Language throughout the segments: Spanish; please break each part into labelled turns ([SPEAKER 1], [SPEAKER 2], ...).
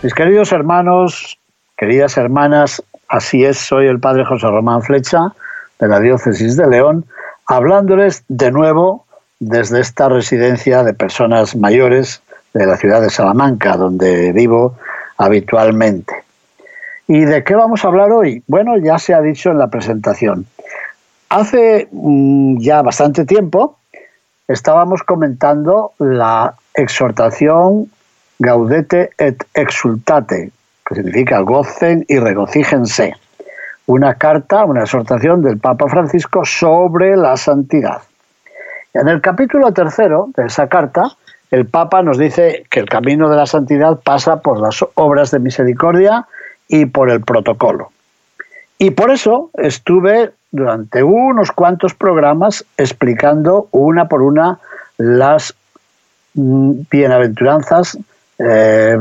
[SPEAKER 1] Mis queridos hermanos, queridas hermanas, así es, soy el padre José Román Flecha de la diócesis de León, hablándoles de nuevo desde esta residencia de personas mayores de la ciudad de Salamanca, donde vivo habitualmente. ¿Y de qué vamos a hablar hoy? Bueno, ya se ha dicho en la presentación. Hace mm, ya bastante tiempo estábamos comentando la exhortación Gaudete et exultate, que significa gocen y regocíjense. Una carta, una exhortación del Papa Francisco sobre la santidad. En el capítulo tercero de esa carta, el Papa nos dice que el camino de la santidad pasa por las obras de misericordia y por el protocolo. Y por eso estuve durante unos cuantos programas explicando una por una las mm, bienaventuranzas eh,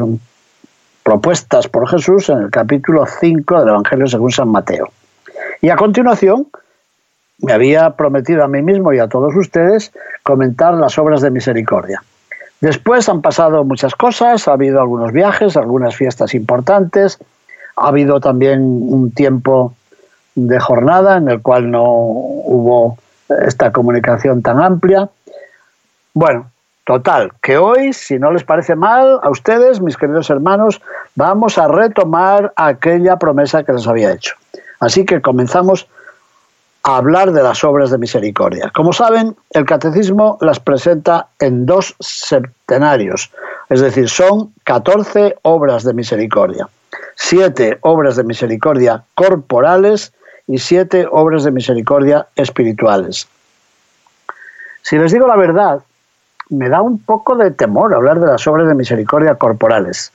[SPEAKER 1] propuestas por Jesús en el capítulo 5 del Evangelio según San Mateo. Y a continuación me había prometido a mí mismo y a todos ustedes comentar las obras de misericordia. Después han pasado muchas cosas, ha habido algunos viajes, algunas fiestas importantes, ha habido también un tiempo de jornada en el cual no hubo esta comunicación tan amplia. Bueno, total, que hoy, si no les parece mal a ustedes, mis queridos hermanos, vamos a retomar aquella promesa que les había hecho. Así que comenzamos hablar de las obras de misericordia. Como saben, el catecismo las presenta en dos septenarios, es decir, son 14 obras de misericordia, siete obras de misericordia corporales y siete obras de misericordia espirituales. Si les digo la verdad, me da un poco de temor hablar de las obras de misericordia corporales.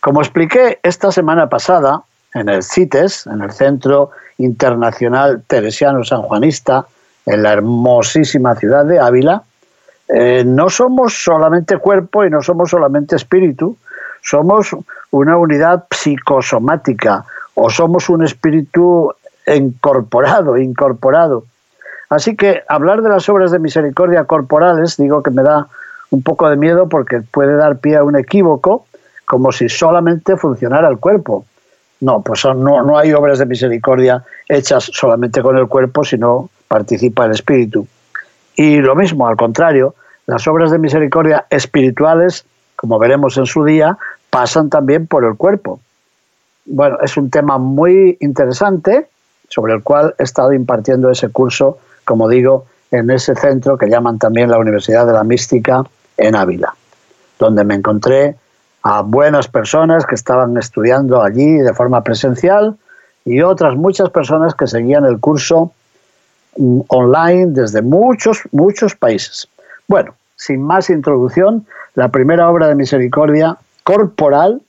[SPEAKER 1] Como expliqué esta semana pasada en el CITES, en el Centro internacional teresiano sanjuanista en la hermosísima ciudad de Ávila, eh, no somos solamente cuerpo y no somos solamente espíritu, somos una unidad psicosomática o somos un espíritu incorporado, incorporado. Así que hablar de las obras de misericordia corporales, digo que me da un poco de miedo porque puede dar pie a un equívoco, como si solamente funcionara el cuerpo. No, pues no, no hay obras de misericordia hechas solamente con el cuerpo, sino participa el espíritu. Y lo mismo, al contrario, las obras de misericordia espirituales, como veremos en su día, pasan también por el cuerpo. Bueno, es un tema muy interesante sobre el cual he estado impartiendo ese curso, como digo, en ese centro que llaman también la Universidad de la Mística en Ávila, donde me encontré a buenas personas que estaban estudiando allí de forma presencial y otras muchas personas que seguían el curso mm, online desde muchos, muchos países. Bueno, sin más introducción, la primera obra de misericordia corporal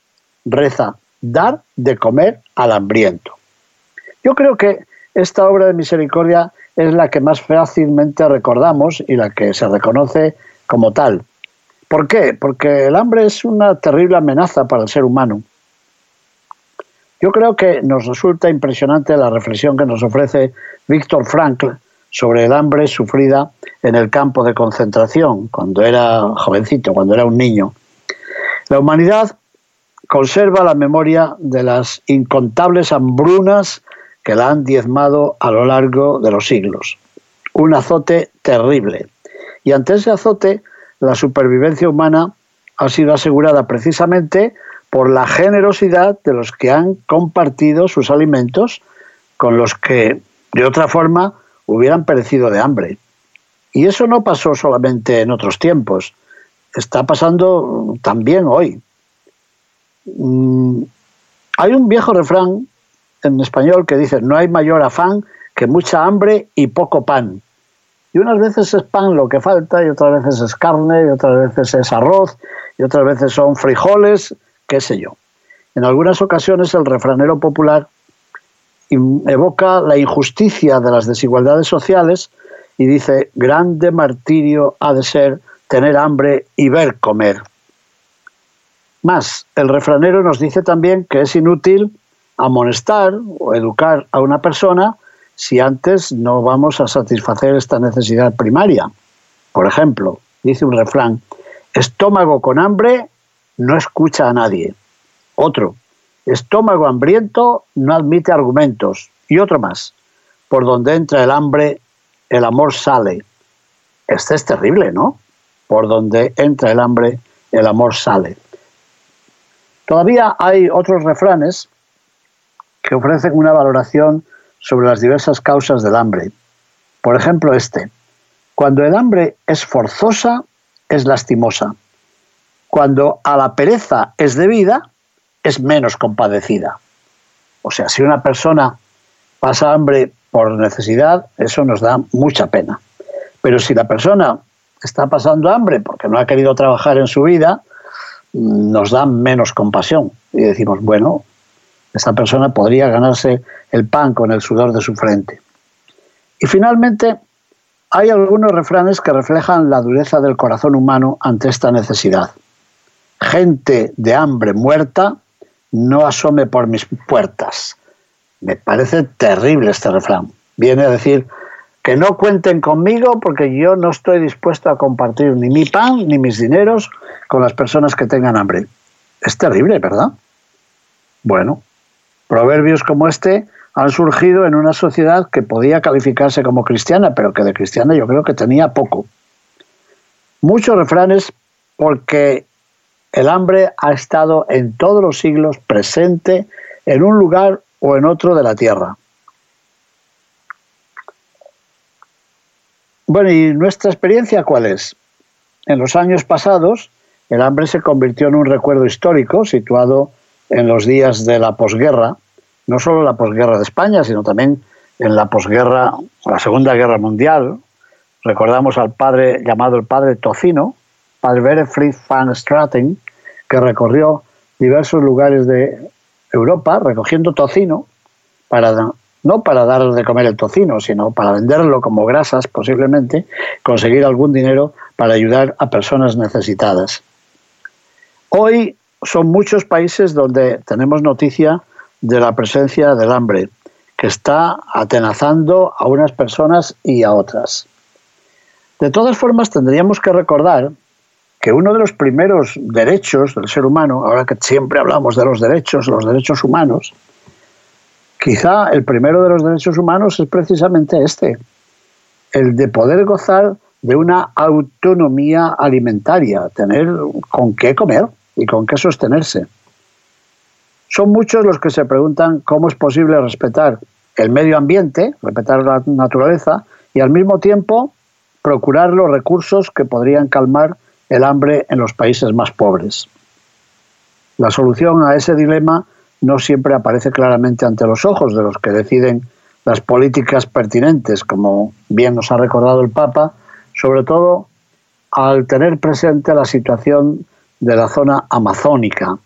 [SPEAKER 1] reza dar de comer al hambriento. Yo creo que esta obra de misericordia es la que más fácilmente recordamos y la que se reconoce como tal. ¿Por qué? Porque el hambre es una terrible amenaza para el ser humano. Yo creo que nos resulta impresionante la reflexión que nos ofrece Víctor Frankl sobre el hambre sufrida en el campo de concentración, cuando era jovencito, cuando era un niño. La humanidad conserva la memoria de las incontables hambrunas que la han diezmado a lo largo de los siglos. Un azote terrible. Y ante ese azote, la supervivencia humana ha sido asegurada precisamente por la generosidad de los que han compartido sus alimentos con los que de otra forma hubieran perecido de hambre. Y eso no pasó solamente en otros tiempos, está pasando también hoy. Mm, hay un viejo refrán en español que dice, no hay mayor afán que mucha hambre y poco pan. Y unas veces es pan lo que falta, y otras veces es carne, y otras veces es arroz, y otras veces son frijoles, qué sé yo. En algunas ocasiones el refranero popular evoca la injusticia de las desigualdades sociales y dice, grande martirio ha de ser tener hambre y ver comer. Más, el refranero nos dice también que es inútil amonestar o educar a una persona si antes no vamos a satisfacer esta necesidad primaria. Por ejemplo, dice un refrán, estómago con hambre no escucha a nadie. Otro, estómago hambriento no admite argumentos. Y otro más, por donde entra el hambre, el amor sale. Este es terrible, ¿no? Por donde entra el hambre, el amor sale. Todavía hay otros refranes que ofrecen una valoración sobre las diversas causas del hambre. Por ejemplo, este. Cuando el hambre es forzosa, es lastimosa. Cuando a la pereza es debida, es menos compadecida. O sea, si una persona pasa hambre por necesidad, eso nos da mucha pena. Pero si la persona está pasando hambre porque no ha querido trabajar en su vida, nos da menos compasión. Y decimos, bueno, esta persona podría ganarse el pan con el sudor de su frente. Y finalmente, hay algunos refranes que reflejan la dureza del corazón humano ante esta necesidad. Gente de hambre muerta no asome por mis puertas. Me parece terrible este refrán. Viene a decir que no cuenten conmigo porque yo no estoy dispuesto a compartir ni mi pan ni mis dineros con las personas que tengan hambre. Es terrible, ¿verdad? Bueno, Proverbios como este han surgido en una sociedad que podía calificarse como cristiana, pero que de cristiana yo creo que tenía poco. Muchos refranes porque el hambre ha estado en todos los siglos presente en un lugar o en otro de la tierra. Bueno, ¿y nuestra experiencia cuál es? En los años pasados, el hambre se convirtió en un recuerdo histórico situado en los días de la posguerra, no solo la posguerra de España, sino también en la posguerra, la Segunda Guerra Mundial. Recordamos al padre llamado el padre Tocino, padre Berefried van Straten, que recorrió diversos lugares de Europa recogiendo tocino para no para dar de comer el tocino, sino para venderlo como grasas posiblemente, conseguir algún dinero para ayudar a personas necesitadas. Hoy son muchos países donde tenemos noticia de la presencia del hambre, que está atenazando a unas personas y a otras. De todas formas, tendríamos que recordar que uno de los primeros derechos del ser humano, ahora que siempre hablamos de los derechos, los derechos humanos, quizá el primero de los derechos humanos es precisamente este, el de poder gozar de una autonomía alimentaria, tener con qué comer y con qué sostenerse. Son muchos los que se preguntan cómo es posible respetar el medio ambiente, respetar la naturaleza y al mismo tiempo procurar los recursos que podrían calmar el hambre en los países más pobres. La solución a ese dilema no siempre aparece claramente ante los ojos de los que deciden las políticas pertinentes, como bien nos ha recordado el Papa, sobre todo al tener presente la situación de la zona amazónica.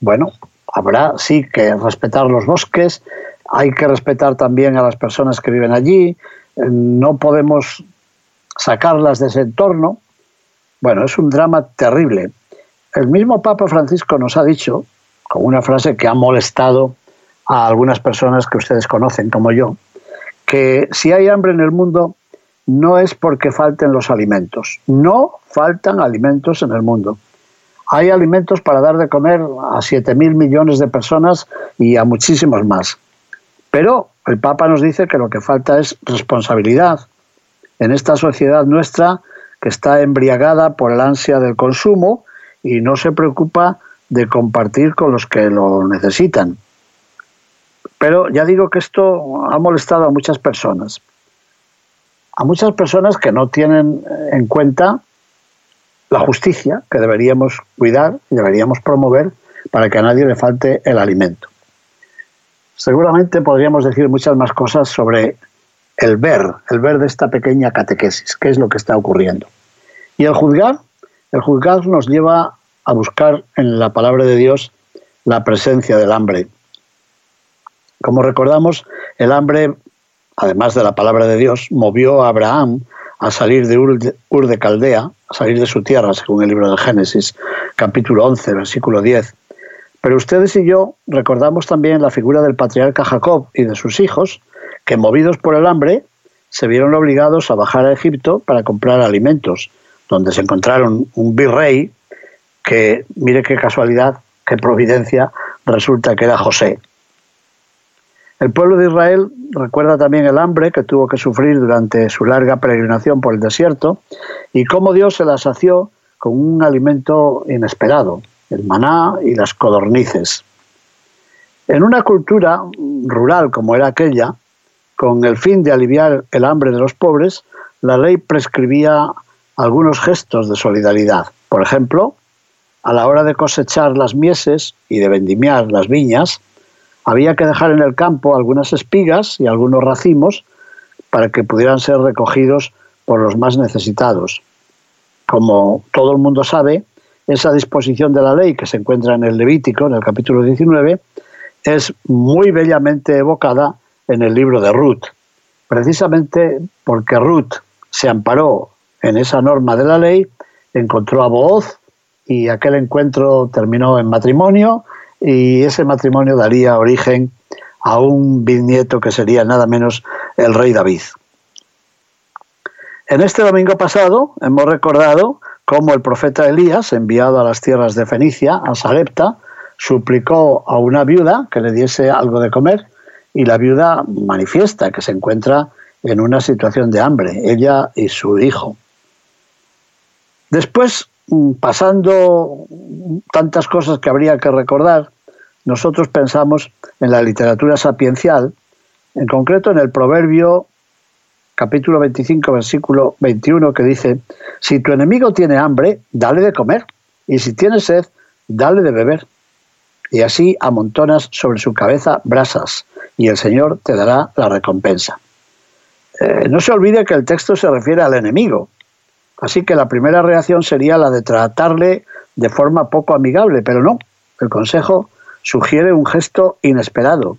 [SPEAKER 1] Bueno, habrá sí que respetar los bosques, hay que respetar también a las personas que viven allí, eh, no podemos sacarlas de ese entorno. Bueno, es un drama terrible. El mismo Papa Francisco nos ha dicho, con una frase que ha molestado a algunas personas que ustedes conocen como yo, que si hay hambre en el mundo no es porque falten los alimentos. No faltan alimentos en el mundo. Hay alimentos para dar de comer a 7.000 millones de personas y a muchísimos más. Pero el Papa nos dice que lo que falta es responsabilidad en esta sociedad nuestra que está embriagada por el ansia del consumo y no se preocupa de compartir con los que lo necesitan. Pero ya digo que esto ha molestado a muchas personas. A muchas personas que no tienen en cuenta la justicia que deberíamos cuidar y deberíamos promover para que a nadie le falte el alimento. Seguramente podríamos decir muchas más cosas sobre el ver, el ver de esta pequeña catequesis, qué es lo que está ocurriendo. Y el juzgar, el juzgar nos lleva a buscar en la palabra de Dios la presencia del hambre. Como recordamos, el hambre, además de la palabra de Dios, movió a Abraham a salir de Ur de, Caldea, a salir de su tierra, según el libro del Génesis, capítulo 11, versículo 10. Pero ustedes y yo recordamos también la figura del patriarca Jacob y de sus hijos, que movidos por el hambre, se vieron obligados a bajar a Egipto para comprar alimentos, donde se encontraron un virrey que, mire qué casualidad, qué providencia, resulta que era José. El pueblo de Israel recuerda también el hambre que tuvo que sufrir durante su larga peregrinación por el desierto y cómo Dios se la sació con un alimento inesperado, el maná y las codornices. En una cultura rural como era aquella, con el fin de aliviar el hambre de los pobres, la ley prescribía algunos gestos de solidaridad. Por ejemplo, a la hora de cosechar las mieses y de vendimiar las viñas, había que dejar en el campo algunas espigas y algunos racimos para que pudieran ser recogidos por los más necesitados. Como todo el mundo sabe, esa disposición de la ley que se encuentra en el Levítico, en el capítulo 19, es muy bellamente evocada en el libro de Ruth, precisamente porque Ruth se amparó en esa norma de la ley, encontró a Booz y aquel encuentro terminó en matrimonio y ese matrimonio daría origen a un bisnieto que sería nada menos el rey David. En este domingo pasado hemos recordado cómo el profeta Elías, enviado a las tierras de Fenicia, a Sarepta, suplicó a una viuda que le diese algo de comer y la viuda manifiesta que se encuentra en una situación de hambre, ella y su hijo. Después, pasando tantas cosas que habría que recordar, nosotros pensamos en la literatura sapiencial, en concreto en el proverbio capítulo 25, versículo 21, que dice, si tu enemigo tiene hambre, dale de comer, y si tiene sed, dale de beber. Y así amontonas sobre su cabeza brasas, y el Señor te dará la recompensa. Eh, no se olvide que el texto se refiere al enemigo, así que la primera reacción sería la de tratarle de forma poco amigable, pero no, el consejo sugiere un gesto inesperado.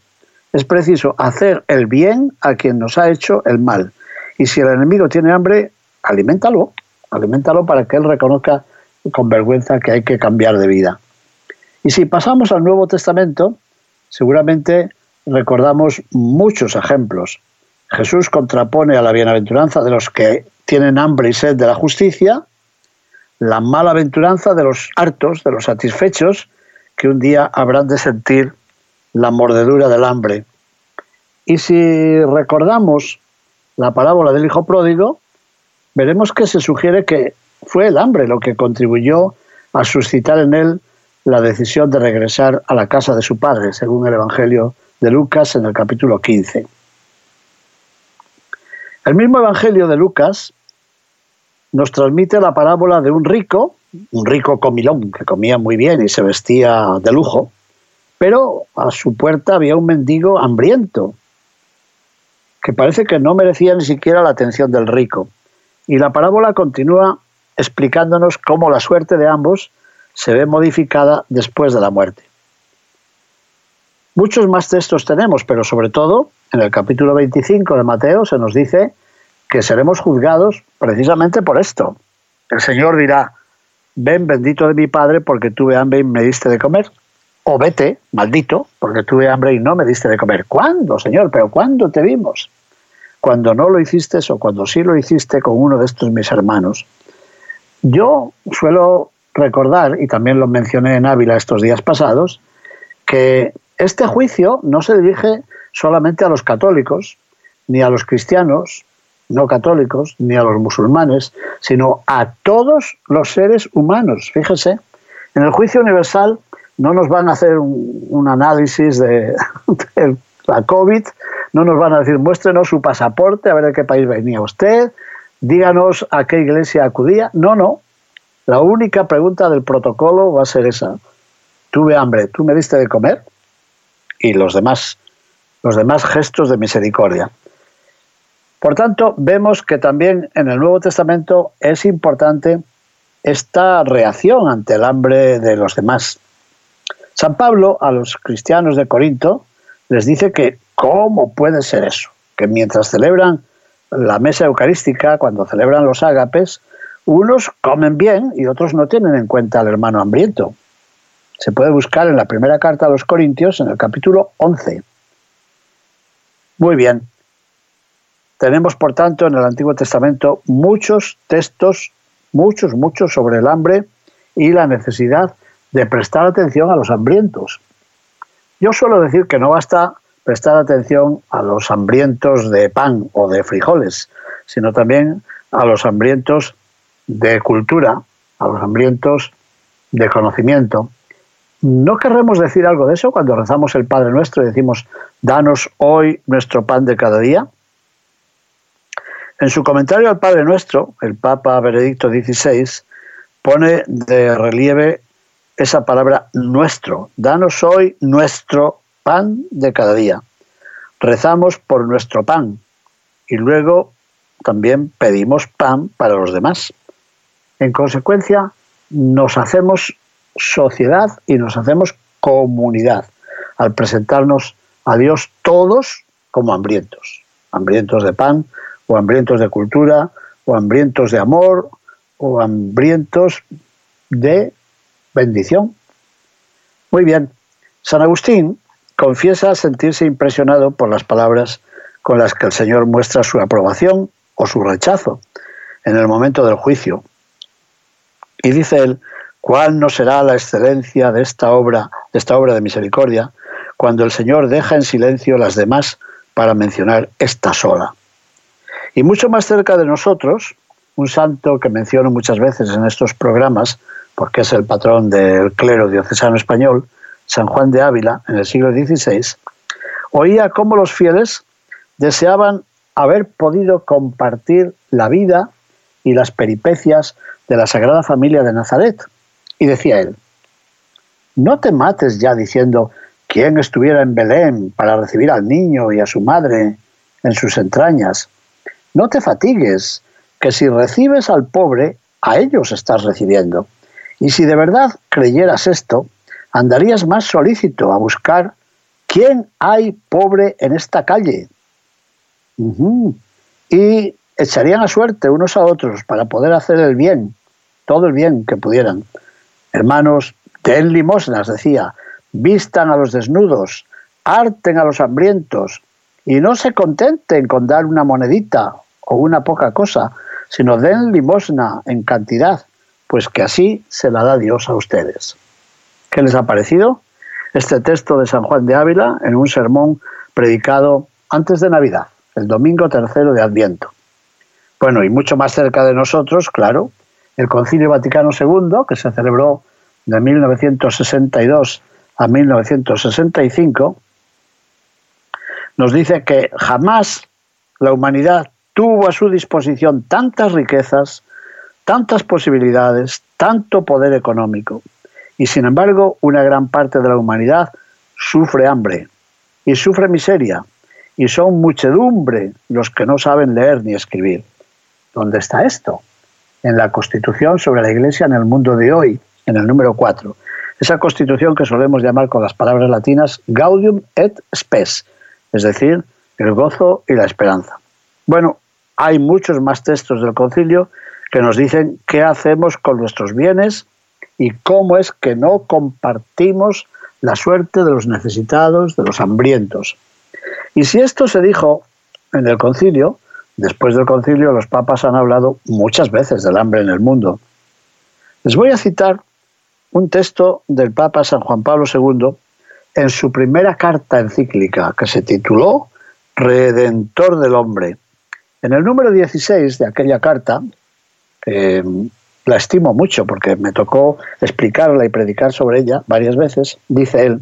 [SPEAKER 1] Es preciso hacer el bien a quien nos ha hecho el mal. Y si el enemigo tiene hambre, aliméntalo, aliméntalo para que él reconozca con vergüenza que hay que cambiar de vida. Y si pasamos al Nuevo Testamento, seguramente recordamos muchos ejemplos. Jesús contrapone a la bienaventuranza de los que tienen hambre y sed de la justicia, la mala aventuranza de los hartos, de los satisfechos, que un día habrán de sentir la mordedura del hambre. Y si recordamos la parábola del hijo pródigo, veremos que se sugiere que fue el hambre lo que contribuyó a suscitar en él la decisión de regresar a la casa de su padre, según el Evangelio de Lucas en el capítulo 15. El mismo Evangelio de Lucas nos transmite la parábola de un rico un rico comilón que comía muy bien y se vestía de lujo, pero a su puerta había un mendigo hambriento que parece que no merecía ni siquiera la atención del rico. Y la parábola continúa explicándonos cómo la suerte de ambos se ve modificada después de la muerte. Muchos más textos tenemos, pero sobre todo en el capítulo 25 de Mateo se nos dice que seremos juzgados precisamente por esto. El Señor dirá, ven bendito de mi Padre porque tuve hambre y me diste de comer. O vete, maldito, porque tuve hambre y no me diste de comer. ¿Cuándo, Señor? ¿Pero cuándo te vimos? Cuando no lo hiciste o cuando sí lo hiciste con uno de estos mis hermanos. Yo suelo recordar, y también lo mencioné en Ávila estos días pasados, que este juicio no se dirige solamente a los católicos, ni a los cristianos, no católicos, ni a los musulmanes, sino a todos los seres humanos. Fíjese, en el juicio universal no nos van a hacer un, análisis de, la COVID, no nos van a decir muéstrenos su pasaporte, a ver de qué país venía usted, díganos a qué iglesia acudía. No, no. La única pregunta del protocolo va a ser esa. Tuve hambre, ¿tú me diste de comer? Y los demás, los demás gestos de misericordia. Por tanto, vemos que también en el Nuevo Testamento es importante esta reacción ante el hambre de los demás. San Pablo a los cristianos de Corinto les dice que ¿cómo puede ser eso? Que mientras celebran la mesa eucarística, cuando celebran los ágapes, unos comen bien y otros no tienen en cuenta al hermano hambriento. Se puede buscar en la primera carta a los Corintios, en el capítulo 11. Muy bien. Tenemos, por tanto, en el Antiguo Testamento muchos textos, muchos, muchos sobre el hambre y la necesidad de prestar atención a los hambrientos. Yo suelo decir que no basta prestar atención a los hambrientos de pan o de frijoles, sino también a los hambrientos de cultura, a los hambrientos de conocimiento. ¿No querremos decir algo de eso cuando rezamos el Padre Nuestro y decimos, danos hoy nuestro pan de cada día? En su comentario al Padre Nuestro, el Papa Benedicto XVI pone de relieve esa palabra nuestro. Danos hoy nuestro pan de cada día. Rezamos por nuestro pan y luego también pedimos pan para los demás. En consecuencia, nos hacemos sociedad y nos hacemos comunidad al presentarnos a Dios todos como hambrientos, hambrientos de pan o hambrientos de cultura o hambrientos de amor o hambrientos de bendición. Muy bien, San Agustín confiesa sentirse impresionado por las palabras con las que el Señor muestra su aprobación o su rechazo en el momento del juicio. Y dice él, ¿Cuál no será la excelencia de esta obra, de esta obra de misericordia, cuando el Señor deja en silencio las demás para mencionar esta sola? Y mucho más cerca de nosotros, un santo que menciono muchas veces en estos programas, porque es el patrón del clero diocesano español, San Juan de Ávila, en el siglo XVI, oía cómo los fieles deseaban haber podido compartir la vida y las peripecias de la Sagrada Familia de Nazaret, y decía él, no te mates ya diciendo quién estuviera en Belén para recibir al niño y a su madre en sus entrañas. No te fatigues, que si recibes al pobre, a ellos estás recibiendo. Y si de verdad creyeras esto, andarías más solícito a buscar quién hay pobre en esta calle. Y echarían a suerte unos a otros para poder hacer el bien, todo el bien que pudieran. Hermanos, den limosnas, decía, vistan a los desnudos, harten a los hambrientos, y no se contenten con dar una monedita o una poca cosa, sino den limosna en cantidad, pues que así se la da Dios a ustedes. ¿Qué les ha parecido? Este texto de San Juan de Ávila en un sermón predicado antes de Navidad, el domingo tercero de Adviento. Bueno, y mucho más cerca de nosotros, claro, el Concilio Vaticano II, que se celebró de 1962 a 1965, nos dice que jamás la humanidad tuvo a su disposición tantas riquezas, tantas posibilidades, tanto poder económico. Y sin embargo, una gran parte de la humanidad sufre hambre y sufre miseria. Y son muchedumbre los que no saben leer ni escribir. ¿Dónde está esto? En la Constitución sobre la Iglesia en el mundo de hoy, en el número 4. Esa Constitución que solemos llamar con las palabras latinas Gaudium et Spes, es decir, el gozo y la esperanza. Bueno, hay muchos más textos del concilio que nos dicen qué hacemos con nuestros bienes y cómo es que no compartimos la suerte de los necesitados, de los hambrientos. Y si esto se dijo en el concilio, Después del concilio, los papas han hablado muchas veces del hambre en el mundo. Les voy a citar un texto del Papa San Juan Pablo II en su primera carta encíclica, que se tituló Redentor del Hombre. En el número 16 de aquella carta, que la estimo mucho porque me tocó explicarla y predicar sobre ella varias veces, dice él,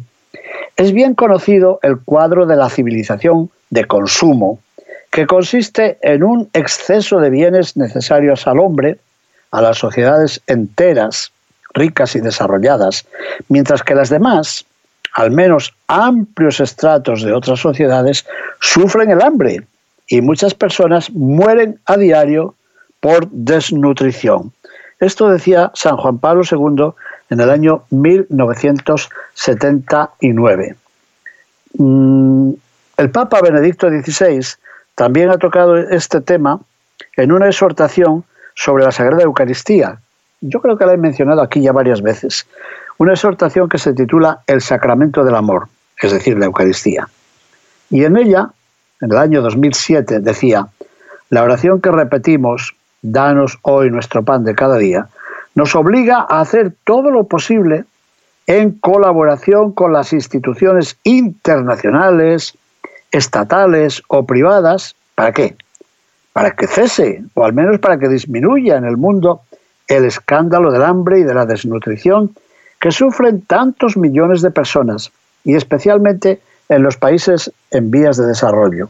[SPEAKER 1] es bien conocido el cuadro de la civilización de consumo que consiste en un exceso de bienes necesarios al hombre, a las sociedades enteras, ricas y desarrolladas, mientras que las demás, al menos amplios estratos de otras sociedades, sufren el hambre y muchas personas mueren a diario por desnutrición. Esto decía San Juan Pablo II en el año 1979. Mm, el Papa Benedicto XVI también ha tocado este tema en una exhortación sobre la Sagrada Eucaristía. Yo creo que la he mencionado aquí ya varias veces. Una exhortación que se titula El Sacramento del Amor, es decir, la Eucaristía. Y en ella, en el año 2007, decía, la oración que repetimos, danos hoy nuestro pan de cada día, nos obliga a hacer todo lo posible en colaboración con las instituciones internacionales, estatales o privadas. ¿Para qué? Para que cese, o al menos para que disminuya en el mundo, el escándalo del hambre y de la desnutrición que sufren tantos millones de personas, y especialmente en los países en vías de desarrollo.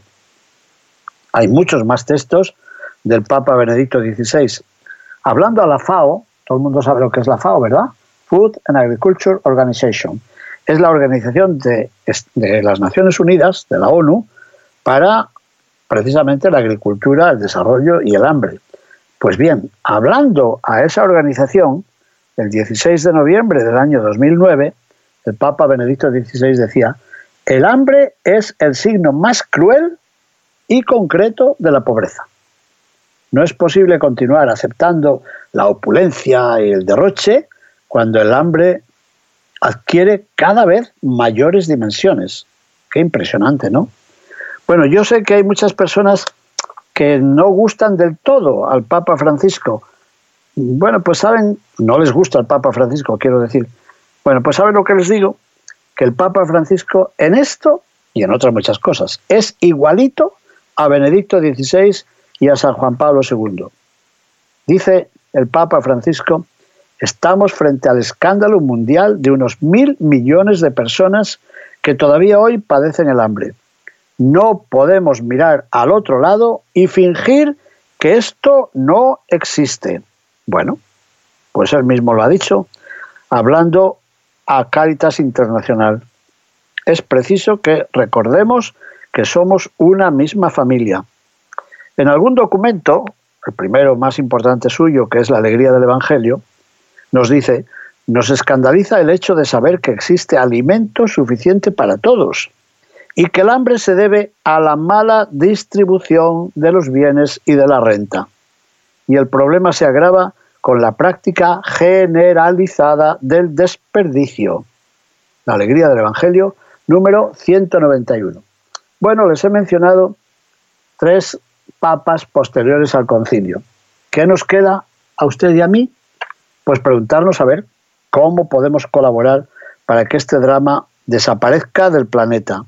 [SPEAKER 1] Hay muchos más textos del Papa Benedicto XVI. Hablando a la FAO, todo el mundo sabe lo que es la FAO, ¿verdad? Food and Agriculture Organization. Es la organización de, las Naciones Unidas, de la ONU, para precisamente la agricultura, el desarrollo y el hambre. Pues bien, hablando a esa organización, el 16 de noviembre del año 2009, el Papa Benedicto XVI decía, el hambre es el signo más cruel y concreto de la pobreza. No es posible continuar aceptando la opulencia y el derroche cuando el hambre adquiere cada vez mayores dimensiones. Qué impresionante, ¿no? Bueno, yo sé que hay muchas personas que no gustan del todo al Papa Francisco. Bueno, pues saben, no les gusta al Papa Francisco, quiero decir. Bueno, pues saben lo que les digo, que el Papa Francisco en esto y en otras muchas cosas es igualito a Benedicto XVI y a San Juan Pablo II. Dice el Papa Francisco, estamos frente al escándalo mundial de unos mil millones de personas que todavía hoy padecen el hambre. No podemos mirar al otro lado y fingir que esto no existe. Bueno, pues él mismo lo ha dicho, hablando a Caritas Internacional. Es preciso que recordemos que somos una misma familia. En algún documento, el primero más importante suyo, que es la alegría del Evangelio, nos dice, nos escandaliza el hecho de saber que existe alimento suficiente para todos y que el hambre se debe a la mala distribución de los bienes y de la renta. Y el problema se agrava con la práctica generalizada del desperdicio. La alegría del Evangelio, número 191. Bueno, les he mencionado tres papas posteriores al concilio. ¿Qué nos queda a usted y a mí? Pues preguntarnos a ver cómo podemos colaborar para que este drama desaparezca del planeta.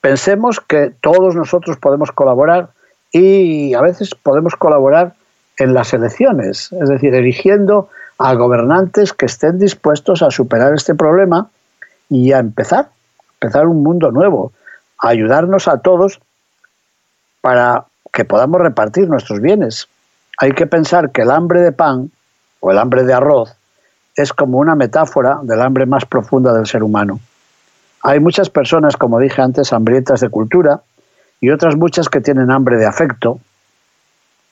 [SPEAKER 1] Pensemos que todos nosotros podemos colaborar y a veces podemos colaborar en las elecciones, es decir, eligiendo a gobernantes que estén dispuestos a superar este problema y a empezar, empezar un mundo nuevo, a ayudarnos a todos para que podamos repartir nuestros bienes. Hay que pensar que el hambre de pan el hambre de arroz es como una metáfora del hambre más profunda del ser humano. Hay muchas personas, como dije antes, hambrientas de cultura y otras muchas que tienen hambre de afecto.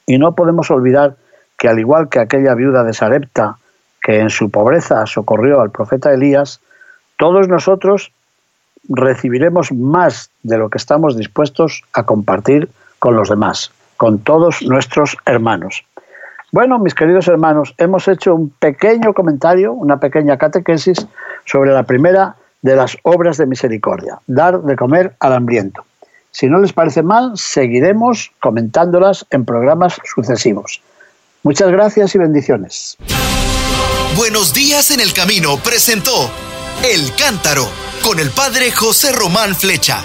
[SPEAKER 1] Y no podemos olvidar que al igual que aquella viuda de Sarepta que en su pobreza socorrió al profeta Elías, todos nosotros recibiremos más de lo que estamos dispuestos a compartir con los demás, con todos nuestros hermanos. Bueno, mis queridos hermanos, hemos hecho un pequeño comentario, una pequeña catequesis sobre la primera de las obras de misericordia, dar de comer al hambriento. Si no les parece mal, seguiremos comentándolas en programas sucesivos. Muchas gracias y bendiciones.
[SPEAKER 2] Buenos días en el camino presentó El Cántaro con el padre José Román Flecha.